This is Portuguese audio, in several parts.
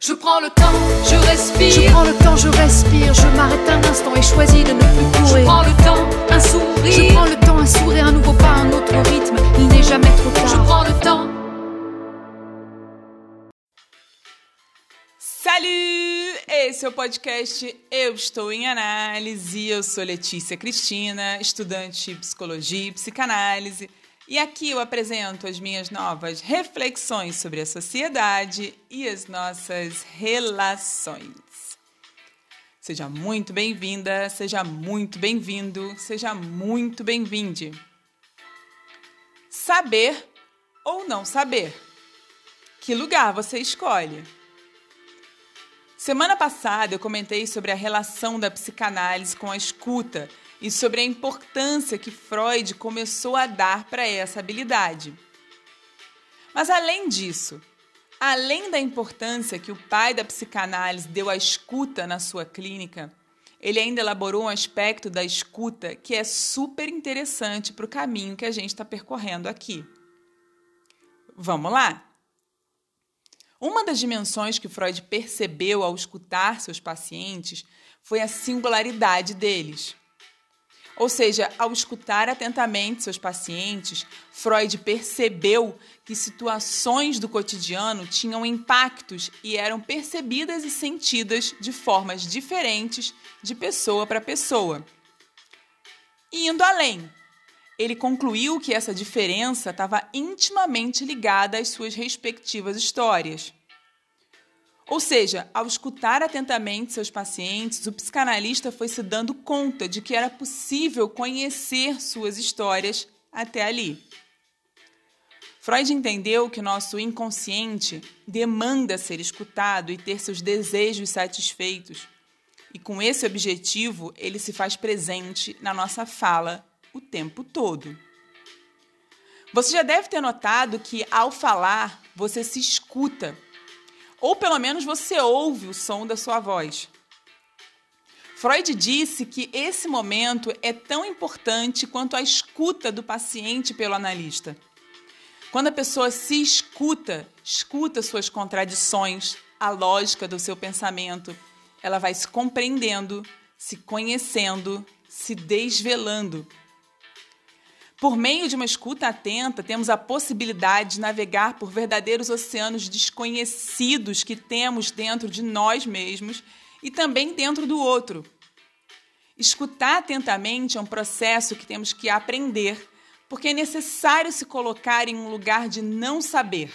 Je prends le temps, je respire. Je prends le temps, je respire, je m'arrête un instant et choisis de ne plus Je courir. prends le temps, un sourire. Je prends le temps, un sourire, un nouveau pas, un autre rythme. Il n'est jamais trop Je tard. prends le temps. Salut! Esse é o podcast Eu Estou em Análise. Eu sou Letícia Cristina, estudante de psicologia e psicanálise. E aqui eu apresento as minhas novas reflexões sobre a sociedade e as nossas relações. Seja muito bem-vinda, seja muito bem-vindo, seja muito bem-vinde. Saber ou não saber? Que lugar você escolhe? Semana passada eu comentei sobre a relação da psicanálise com a escuta e sobre a importância que Freud começou a dar para essa habilidade. Mas além disso, além da importância que o pai da psicanálise deu à escuta na sua clínica, ele ainda elaborou um aspecto da escuta que é super interessante para o caminho que a gente está percorrendo aqui. Vamos lá? Uma das dimensões que Freud percebeu ao escutar seus pacientes foi a singularidade deles. Ou seja, ao escutar atentamente seus pacientes, Freud percebeu que situações do cotidiano tinham impactos e eram percebidas e sentidas de formas diferentes de pessoa para pessoa. E indo além, ele concluiu que essa diferença estava intimamente ligada às suas respectivas histórias. Ou seja, ao escutar atentamente seus pacientes, o psicanalista foi se dando conta de que era possível conhecer suas histórias até ali. Freud entendeu que nosso inconsciente demanda ser escutado e ter seus desejos satisfeitos. E com esse objetivo, ele se faz presente na nossa fala o tempo todo. Você já deve ter notado que, ao falar, você se escuta, ou pelo menos você ouve o som da sua voz. Freud disse que esse momento é tão importante quanto a escuta do paciente pelo analista. Quando a pessoa se escuta, escuta suas contradições, a lógica do seu pensamento, ela vai se compreendendo, se conhecendo, se desvelando. Por meio de uma escuta atenta, temos a possibilidade de navegar por verdadeiros oceanos desconhecidos que temos dentro de nós mesmos e também dentro do outro. Escutar atentamente é um processo que temos que aprender, porque é necessário se colocar em um lugar de não saber.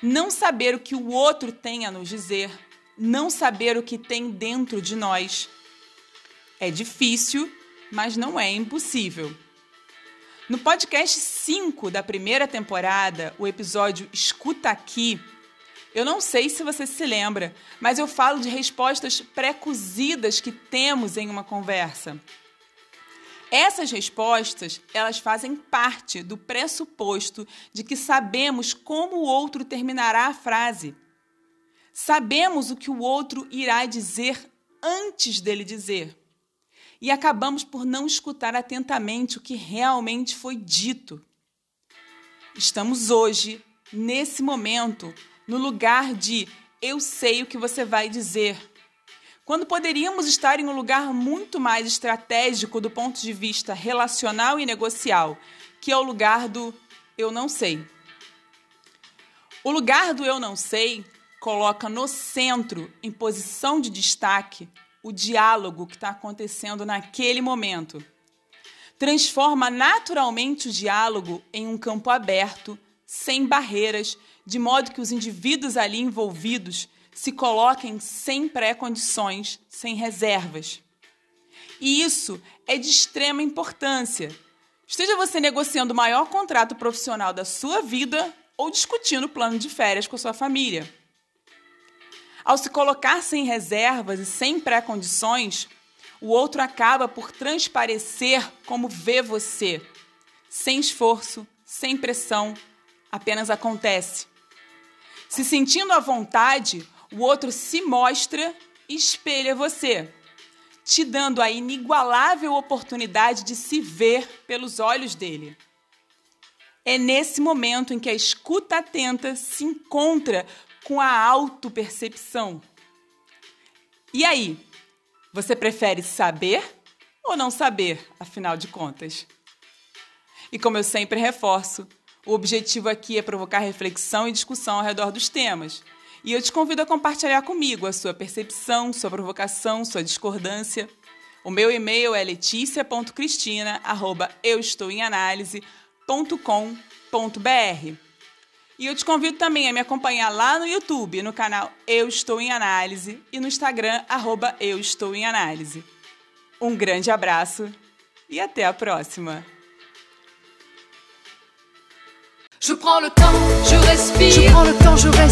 Não saber o que o outro tem a nos dizer, não saber o que tem dentro de nós. É difícil, mas não é impossível. No podcast 5 da primeira temporada, o episódio Escuta Aqui, eu não sei se você se lembra, mas eu falo de respostas pré-cozidas que temos em uma conversa. Essas respostas, elas fazem parte do pressuposto de que sabemos como o outro terminará a frase. Sabemos o que o outro irá dizer antes dele dizer e acabamos por não escutar atentamente o que realmente foi dito. Estamos hoje, nesse momento, no lugar de eu sei o que você vai dizer. Quando poderíamos estar em um lugar muito mais estratégico do ponto de vista relacional e negocial, que é o lugar do eu não sei. O lugar do eu não sei coloca no centro, em posição de destaque, o diálogo que está acontecendo naquele momento. Transforma naturalmente o diálogo em um campo aberto, sem barreiras, de modo que os indivíduos ali envolvidos se coloquem sem pré-condições, sem reservas. E isso é de extrema importância. Esteja você negociando o maior contrato profissional da sua vida ou discutindo o plano de férias com a sua família. Ao se colocar sem reservas e sem pré-condições, o outro acaba por transparecer como vê você, sem esforço, sem pressão, apenas acontece. Se sentindo à vontade, o outro se mostra e espelha você, te dando a inigualável oportunidade de se ver pelos olhos dele. É nesse momento em que a escuta atenta se encontra com a autopercepção. E aí, você prefere saber ou não saber, afinal de contas? E como eu sempre reforço, o objetivo aqui é provocar reflexão e discussão ao redor dos temas. E eu te convido a compartilhar comigo a sua percepção, sua provocação, sua discordância. O meu e-mail é leticia.cristina@euestouemanalise.com.br. E eu te convido também a me acompanhar lá no YouTube, no canal Eu Estou em Análise e no Instagram, arroba Eu Estou em Análise. Um grande abraço e até a próxima! Je prends le temps, je respire. Je prends le temps, je respire,